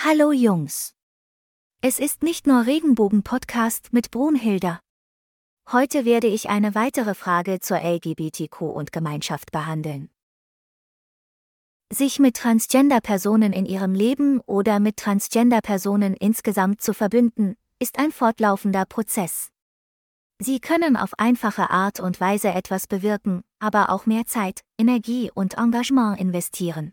Hallo Jungs. Es ist nicht nur Regenbogen-Podcast mit Brunhilda. Heute werde ich eine weitere Frage zur LGBTQ und Gemeinschaft behandeln. Sich mit Transgender-Personen in ihrem Leben oder mit Transgender-Personen insgesamt zu verbünden, ist ein fortlaufender Prozess. Sie können auf einfache Art und Weise etwas bewirken, aber auch mehr Zeit, Energie und Engagement investieren.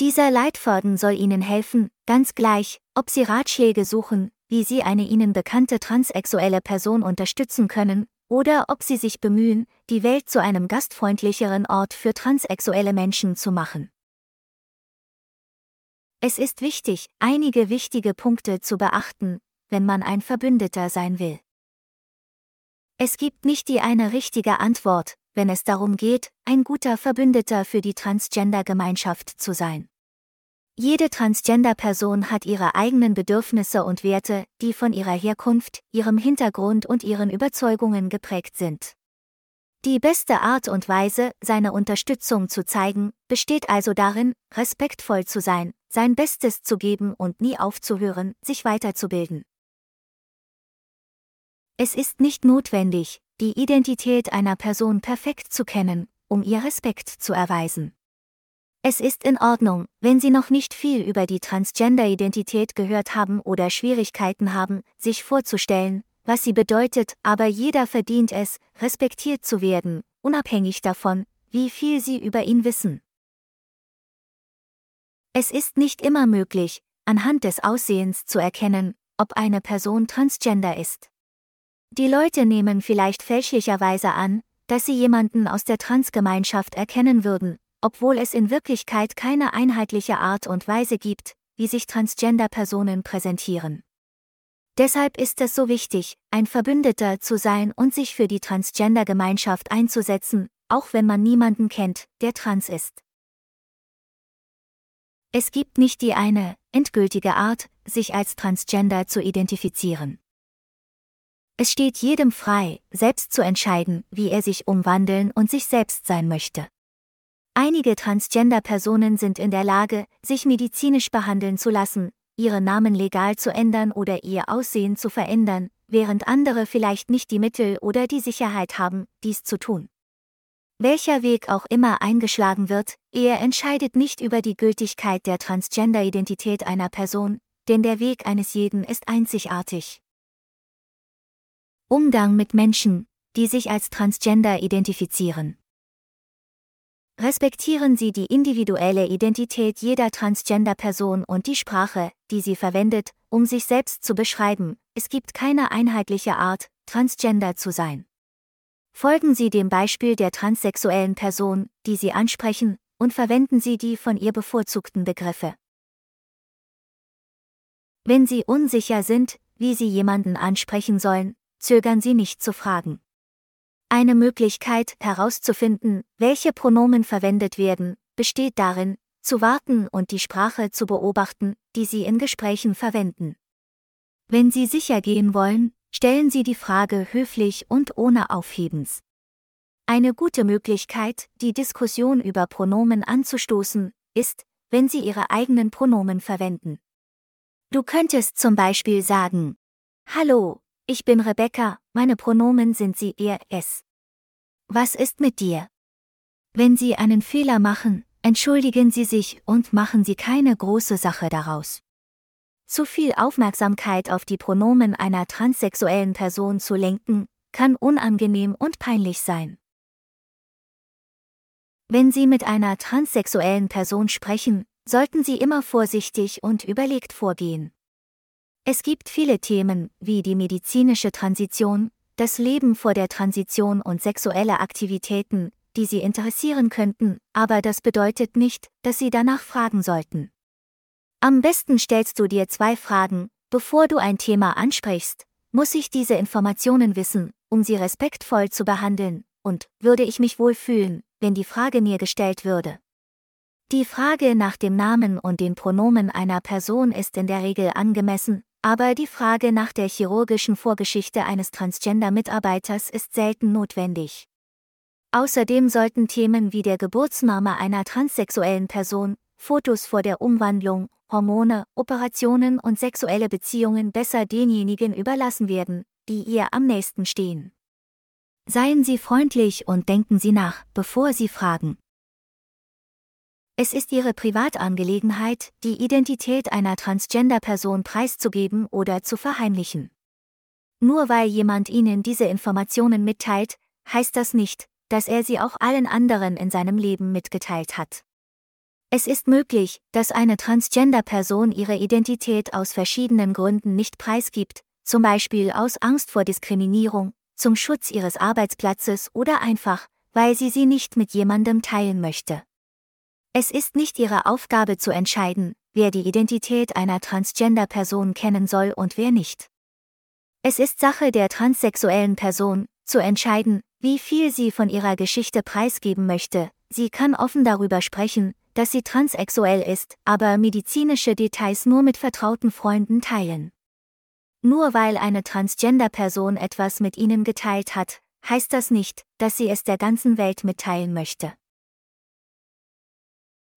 Dieser Leitfaden soll Ihnen helfen, ganz gleich, ob Sie Ratschläge suchen, wie Sie eine Ihnen bekannte transsexuelle Person unterstützen können, oder ob Sie sich bemühen, die Welt zu einem gastfreundlicheren Ort für transsexuelle Menschen zu machen. Es ist wichtig, einige wichtige Punkte zu beachten, wenn man ein Verbündeter sein will. Es gibt nicht die eine richtige Antwort, wenn es darum geht, ein guter Verbündeter für die Transgender-Gemeinschaft zu sein. Jede Transgender-Person hat ihre eigenen Bedürfnisse und Werte, die von ihrer Herkunft, ihrem Hintergrund und ihren Überzeugungen geprägt sind. Die beste Art und Weise, seine Unterstützung zu zeigen, besteht also darin, respektvoll zu sein, sein Bestes zu geben und nie aufzuhören, sich weiterzubilden. Es ist nicht notwendig, die Identität einer Person perfekt zu kennen, um ihr Respekt zu erweisen. Es ist in Ordnung, wenn Sie noch nicht viel über die Transgender-Identität gehört haben oder Schwierigkeiten haben, sich vorzustellen, was sie bedeutet, aber jeder verdient es, respektiert zu werden, unabhängig davon, wie viel Sie über ihn wissen. Es ist nicht immer möglich, anhand des Aussehens zu erkennen, ob eine Person transgender ist. Die Leute nehmen vielleicht fälschlicherweise an, dass sie jemanden aus der Transgemeinschaft erkennen würden, obwohl es in Wirklichkeit keine einheitliche Art und Weise gibt, wie sich Transgender-Personen präsentieren. Deshalb ist es so wichtig, ein Verbündeter zu sein und sich für die Transgender-Gemeinschaft einzusetzen, auch wenn man niemanden kennt, der trans ist. Es gibt nicht die eine, endgültige Art, sich als Transgender zu identifizieren. Es steht jedem frei, selbst zu entscheiden, wie er sich umwandeln und sich selbst sein möchte. Einige Transgender-Personen sind in der Lage, sich medizinisch behandeln zu lassen, ihre Namen legal zu ändern oder ihr Aussehen zu verändern, während andere vielleicht nicht die Mittel oder die Sicherheit haben, dies zu tun. Welcher Weg auch immer eingeschlagen wird, er entscheidet nicht über die Gültigkeit der Transgender-Identität einer Person, denn der Weg eines jeden ist einzigartig. Umgang mit Menschen, die sich als Transgender identifizieren. Respektieren Sie die individuelle Identität jeder Transgender-Person und die Sprache, die sie verwendet, um sich selbst zu beschreiben. Es gibt keine einheitliche Art, Transgender zu sein. Folgen Sie dem Beispiel der transsexuellen Person, die Sie ansprechen, und verwenden Sie die von ihr bevorzugten Begriffe. Wenn Sie unsicher sind, wie Sie jemanden ansprechen sollen, zögern Sie nicht zu fragen. Eine Möglichkeit, herauszufinden, welche Pronomen verwendet werden, besteht darin, zu warten und die Sprache zu beobachten, die Sie in Gesprächen verwenden. Wenn Sie sicher gehen wollen, stellen Sie die Frage höflich und ohne Aufhebens. Eine gute Möglichkeit, die Diskussion über Pronomen anzustoßen, ist, wenn Sie Ihre eigenen Pronomen verwenden. Du könntest zum Beispiel sagen, Hallo, ich bin Rebecca, meine Pronomen sind sie er, es. Was ist mit dir? Wenn Sie einen Fehler machen, entschuldigen Sie sich und machen Sie keine große Sache daraus. Zu viel Aufmerksamkeit auf die Pronomen einer transsexuellen Person zu lenken, kann unangenehm und peinlich sein. Wenn Sie mit einer transsexuellen Person sprechen, sollten Sie immer vorsichtig und überlegt vorgehen. Es gibt viele Themen, wie die medizinische Transition, das Leben vor der Transition und sexuelle Aktivitäten, die Sie interessieren könnten, aber das bedeutet nicht, dass Sie danach fragen sollten. Am besten stellst du dir zwei Fragen, bevor du ein Thema ansprichst. Muss ich diese Informationen wissen, um sie respektvoll zu behandeln, und würde ich mich wohl fühlen, wenn die Frage mir gestellt würde? Die Frage nach dem Namen und den Pronomen einer Person ist in der Regel angemessen, aber die Frage nach der chirurgischen Vorgeschichte eines Transgender-Mitarbeiters ist selten notwendig. Außerdem sollten Themen wie der Geburtsname einer transsexuellen Person, Fotos vor der Umwandlung Hormone, Operationen und sexuelle Beziehungen besser denjenigen überlassen werden, die ihr am nächsten stehen. Seien Sie freundlich und denken Sie nach, bevor Sie fragen. Es ist Ihre Privatangelegenheit, die Identität einer Transgender-Person preiszugeben oder zu verheimlichen. Nur weil jemand Ihnen diese Informationen mitteilt, heißt das nicht, dass er sie auch allen anderen in seinem Leben mitgeteilt hat. Es ist möglich, dass eine Transgender-Person ihre Identität aus verschiedenen Gründen nicht preisgibt, zum Beispiel aus Angst vor Diskriminierung, zum Schutz ihres Arbeitsplatzes oder einfach, weil sie sie nicht mit jemandem teilen möchte. Es ist nicht ihre Aufgabe zu entscheiden, wer die Identität einer Transgender-Person kennen soll und wer nicht. Es ist Sache der transsexuellen Person, zu entscheiden, wie viel sie von ihrer Geschichte preisgeben möchte. Sie kann offen darüber sprechen, dass sie transsexuell ist, aber medizinische Details nur mit vertrauten Freunden teilen. Nur weil eine Transgender-Person etwas mit ihnen geteilt hat, heißt das nicht, dass sie es der ganzen Welt mitteilen möchte.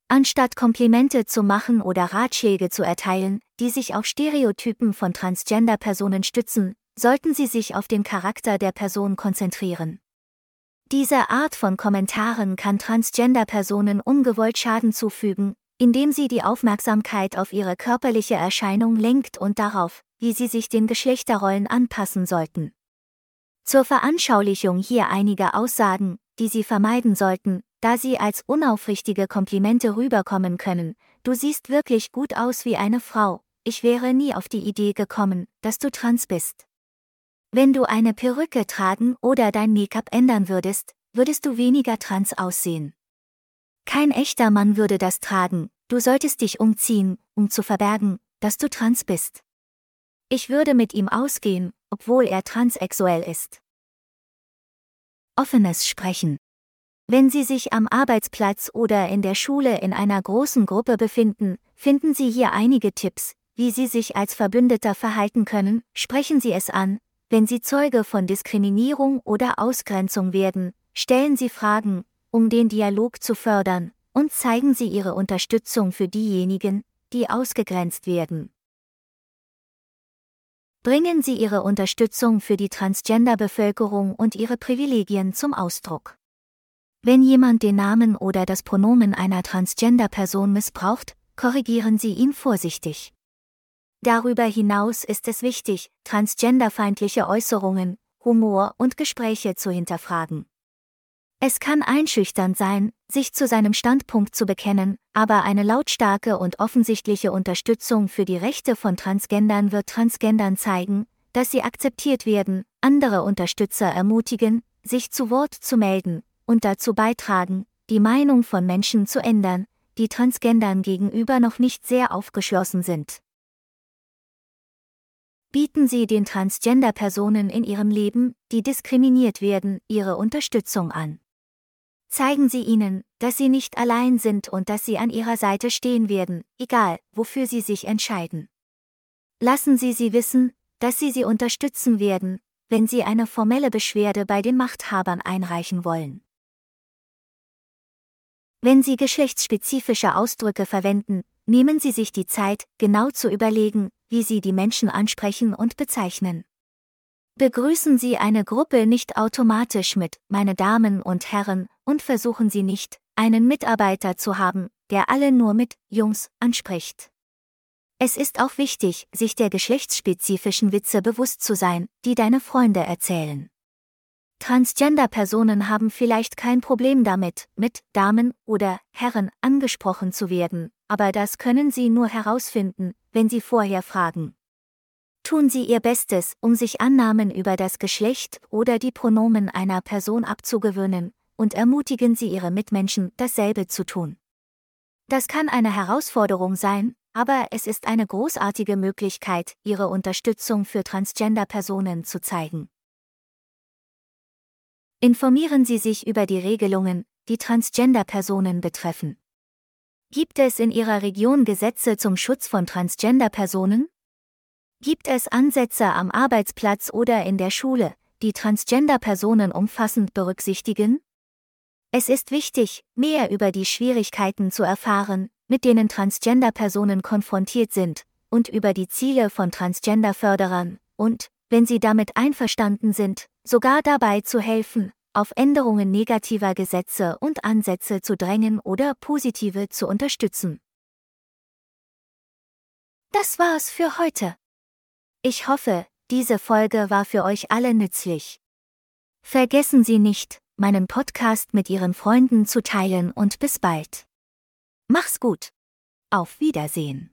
Anstatt Komplimente zu machen oder Ratschläge zu erteilen, die sich auf Stereotypen von Transgender-Personen stützen, sollten Sie sich auf den Charakter der Person konzentrieren. Diese Art von Kommentaren kann Transgender-Personen ungewollt Schaden zufügen, indem sie die Aufmerksamkeit auf ihre körperliche Erscheinung lenkt und darauf, wie sie sich den Geschlechterrollen anpassen sollten. Zur Veranschaulichung hier einige Aussagen, die Sie vermeiden sollten, da sie als unaufrichtige Komplimente rüberkommen können. Du siehst wirklich gut aus wie eine Frau. Ich wäre nie auf die Idee gekommen, dass du trans bist. Wenn du eine Perücke tragen oder dein Make-up ändern würdest, würdest du weniger trans aussehen. Kein echter Mann würde das tragen, du solltest dich umziehen, um zu verbergen, dass du trans bist. Ich würde mit ihm ausgehen, obwohl er transsexuell ist. Offenes Sprechen. Wenn Sie sich am Arbeitsplatz oder in der Schule in einer großen Gruppe befinden, finden Sie hier einige Tipps, wie Sie sich als Verbündeter verhalten können, sprechen Sie es an, wenn Sie Zeuge von Diskriminierung oder Ausgrenzung werden, stellen Sie Fragen, um den Dialog zu fördern, und zeigen Sie Ihre Unterstützung für diejenigen, die ausgegrenzt werden. Bringen Sie Ihre Unterstützung für die Transgender-Bevölkerung und ihre Privilegien zum Ausdruck. Wenn jemand den Namen oder das Pronomen einer Transgender-Person missbraucht, korrigieren Sie ihn vorsichtig. Darüber hinaus ist es wichtig, transgenderfeindliche Äußerungen, Humor und Gespräche zu hinterfragen. Es kann einschüchternd sein, sich zu seinem Standpunkt zu bekennen, aber eine lautstarke und offensichtliche Unterstützung für die Rechte von Transgendern wird Transgendern zeigen, dass sie akzeptiert werden, andere Unterstützer ermutigen, sich zu Wort zu melden und dazu beitragen, die Meinung von Menschen zu ändern, die Transgendern gegenüber noch nicht sehr aufgeschlossen sind. Bieten Sie den Transgender-Personen in ihrem Leben, die diskriminiert werden, ihre Unterstützung an. Zeigen Sie ihnen, dass sie nicht allein sind und dass sie an ihrer Seite stehen werden, egal, wofür sie sich entscheiden. Lassen Sie sie wissen, dass Sie sie unterstützen werden, wenn Sie eine formelle Beschwerde bei den Machthabern einreichen wollen. Wenn Sie geschlechtsspezifische Ausdrücke verwenden, nehmen Sie sich die Zeit, genau zu überlegen, wie Sie die Menschen ansprechen und bezeichnen. Begrüßen Sie eine Gruppe nicht automatisch mit meine Damen und Herren und versuchen Sie nicht, einen Mitarbeiter zu haben, der alle nur mit Jungs anspricht. Es ist auch wichtig, sich der geschlechtsspezifischen Witze bewusst zu sein, die deine Freunde erzählen. Transgender-Personen haben vielleicht kein Problem damit, mit Damen oder Herren angesprochen zu werden, aber das können sie nur herausfinden, wenn sie vorher fragen. Tun Sie Ihr Bestes, um sich Annahmen über das Geschlecht oder die Pronomen einer Person abzugewöhnen, und ermutigen Sie Ihre Mitmenschen, dasselbe zu tun. Das kann eine Herausforderung sein, aber es ist eine großartige Möglichkeit, Ihre Unterstützung für Transgender-Personen zu zeigen. Informieren Sie sich über die Regelungen, die Transgender-Personen betreffen. Gibt es in Ihrer Region Gesetze zum Schutz von Transgender-Personen? Gibt es Ansätze am Arbeitsplatz oder in der Schule, die Transgender-Personen umfassend berücksichtigen? Es ist wichtig, mehr über die Schwierigkeiten zu erfahren, mit denen Transgender-Personen konfrontiert sind, und über die Ziele von Transgender-Förderern, und, wenn sie damit einverstanden sind, sogar dabei zu helfen, auf Änderungen negativer Gesetze und Ansätze zu drängen oder positive zu unterstützen. Das war's für heute. Ich hoffe, diese Folge war für euch alle nützlich. Vergessen Sie nicht, meinen Podcast mit Ihren Freunden zu teilen und bis bald. Mach's gut. Auf Wiedersehen.